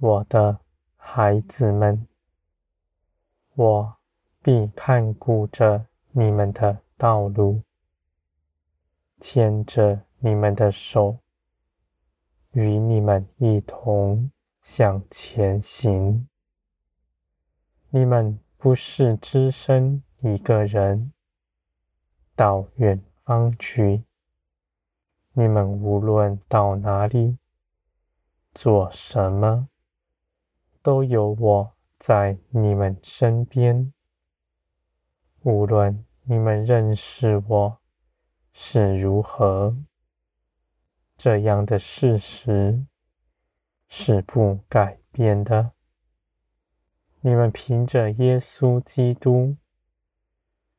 我的孩子们，我必看顾着你们的道路，牵着你们的手，与你们一同向前行。你们不是只身一个人到远方去，你们无论到哪里，做什么。都有我在你们身边，无论你们认识我是如何，这样的事实是不改变的。你们凭着耶稣基督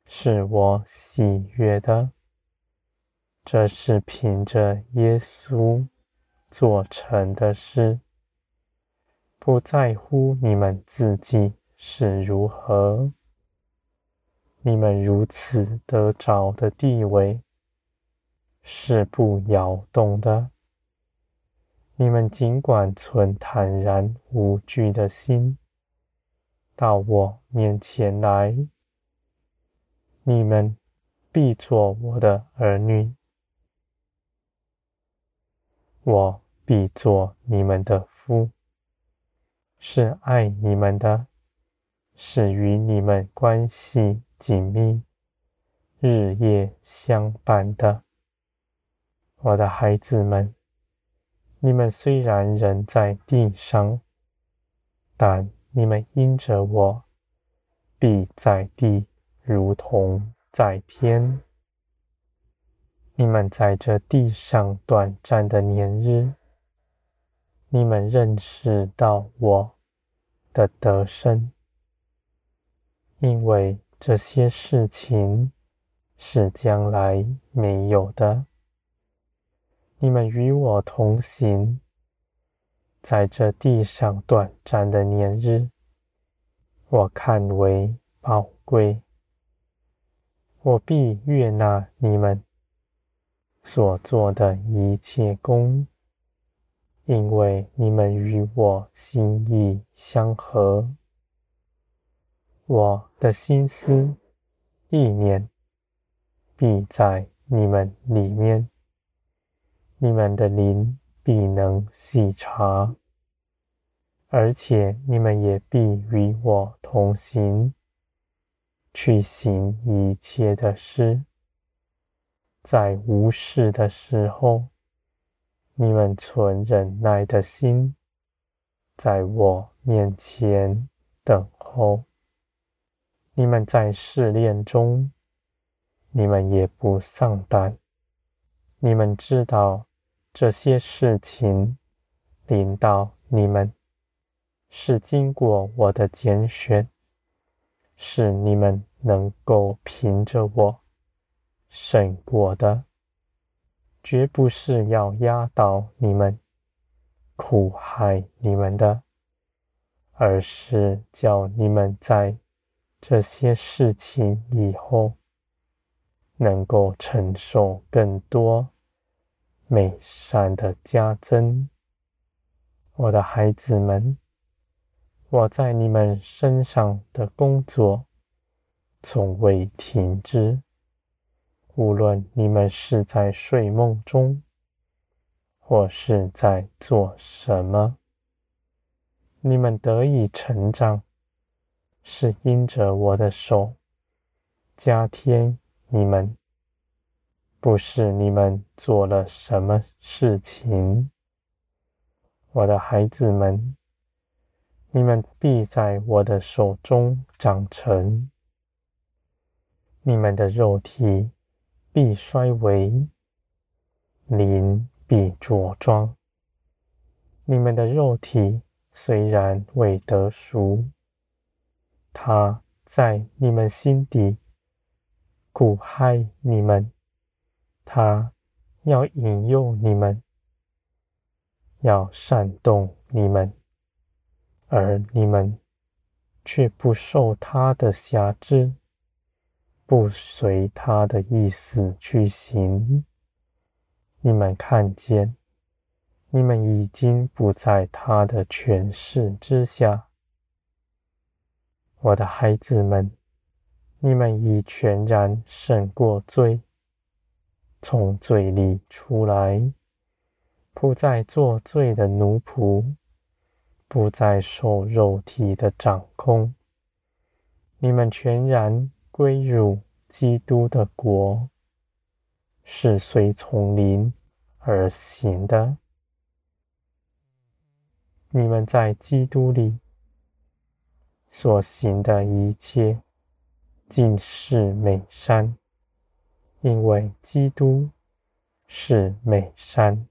是我喜悦的，这是凭着耶稣做成的事。不在乎你们自己是如何，你们如此得着的地位是不摇动的。你们尽管存坦然无惧的心到我面前来，你们必做我的儿女，我必做你们的父。是爱你们的，是与你们关系紧密、日夜相伴的，我的孩子们。你们虽然人在地上，但你们因着我，必在地如同在天。你们在这地上短暂的年日。你们认识到我的得胜，因为这些事情是将来没有的。你们与我同行，在这地上短暂的年日，我看为宝贵。我必悦纳你们所做的一切功。因为你们与我心意相合，我的心思意念必在你们里面，你们的灵必能细察，而且你们也必与我同行，去行一切的事，在无事的时候。你们存忍耐的心，在我面前等候。你们在试炼中，你们也不丧胆。你们知道这些事情临到你们，是经过我的拣选，是你们能够凭着我胜过的。绝不是要压倒你们、苦害你们的，而是叫你们在这些事情以后，能够承受更多美善的加增。我的孩子们，我在你们身上的工作从未停止。无论你们是在睡梦中，或是在做什么，你们得以成长，是因着我的手加添你们，不是你们做了什么事情。我的孩子们，你们必在我的手中长成，你们的肉体。必衰微，灵必着装。你们的肉体虽然未得赎，它在你们心底苦害你们，它要引诱你们，要煽动你们，而你们却不受它的辖制。不随他的意思去行，你们看见，你们已经不在他的权势之下。我的孩子们，你们已全然胜过罪，从罪里出来，不再做罪的奴仆，不再受肉体的掌控。你们全然归入基督的国，是随从灵而行的。你们在基督里。所行的一切，尽是美善，因为基督是美善。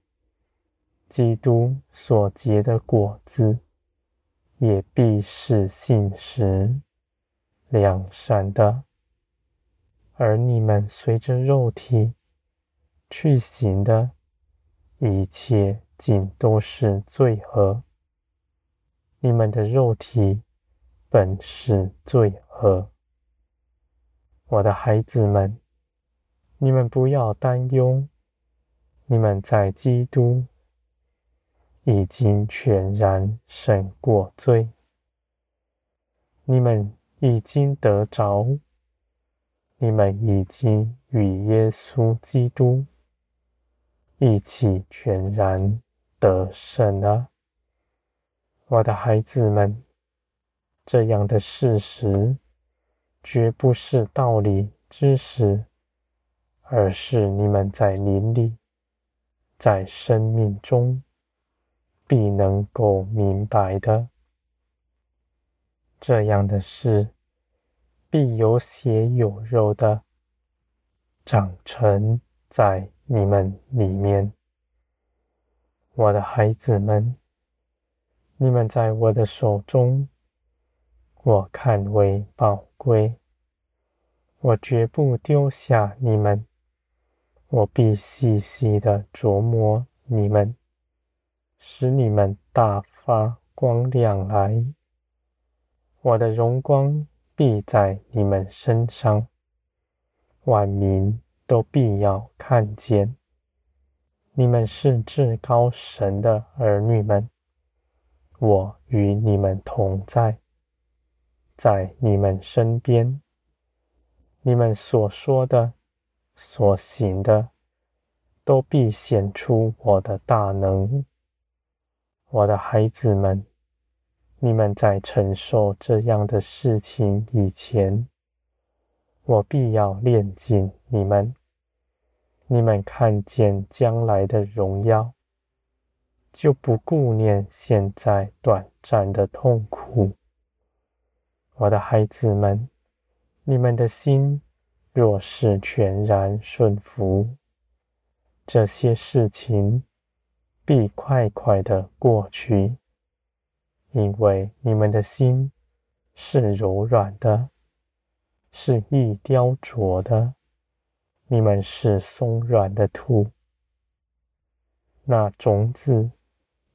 基督所结的果子，也必是信实、良善的。而你们随着肉体去行的一切，尽都是罪恶。你们的肉体。本是罪恶，我的孩子们，你们不要担忧，你们在基督已经全然胜过罪，你们已经得着，你们已经与耶稣基督一起全然得胜了，我的孩子们。这样的事实，绝不是道理知识，而是你们在灵里，在生命中，必能够明白的。这样的事，必有血有肉的长成在你们里面，我的孩子们，你们在我的手中。我看为宝贵，我绝不丢下你们，我必细细的琢磨你们，使你们大发光亮来。我的荣光必在你们身上，万民都必要看见，你们是至高神的儿女们。我与你们同在。在你们身边，你们所说的、所行的，都必显出我的大能。我的孩子们，你们在承受这样的事情以前，我必要炼净你们。你们看见将来的荣耀，就不顾念现在短暂的痛苦。我的孩子们，你们的心若是全然顺服，这些事情必快快的过去，因为你们的心是柔软的，是易雕琢的，你们是松软的土，那种子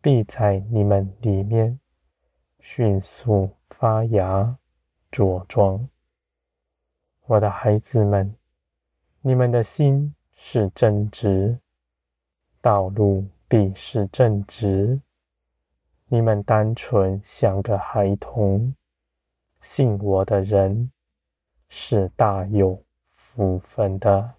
必在你们里面迅速发芽。茁壮，我的孩子们，你们的心是正直，道路必是正直。你们单纯像个孩童，信我的人是大有福分的。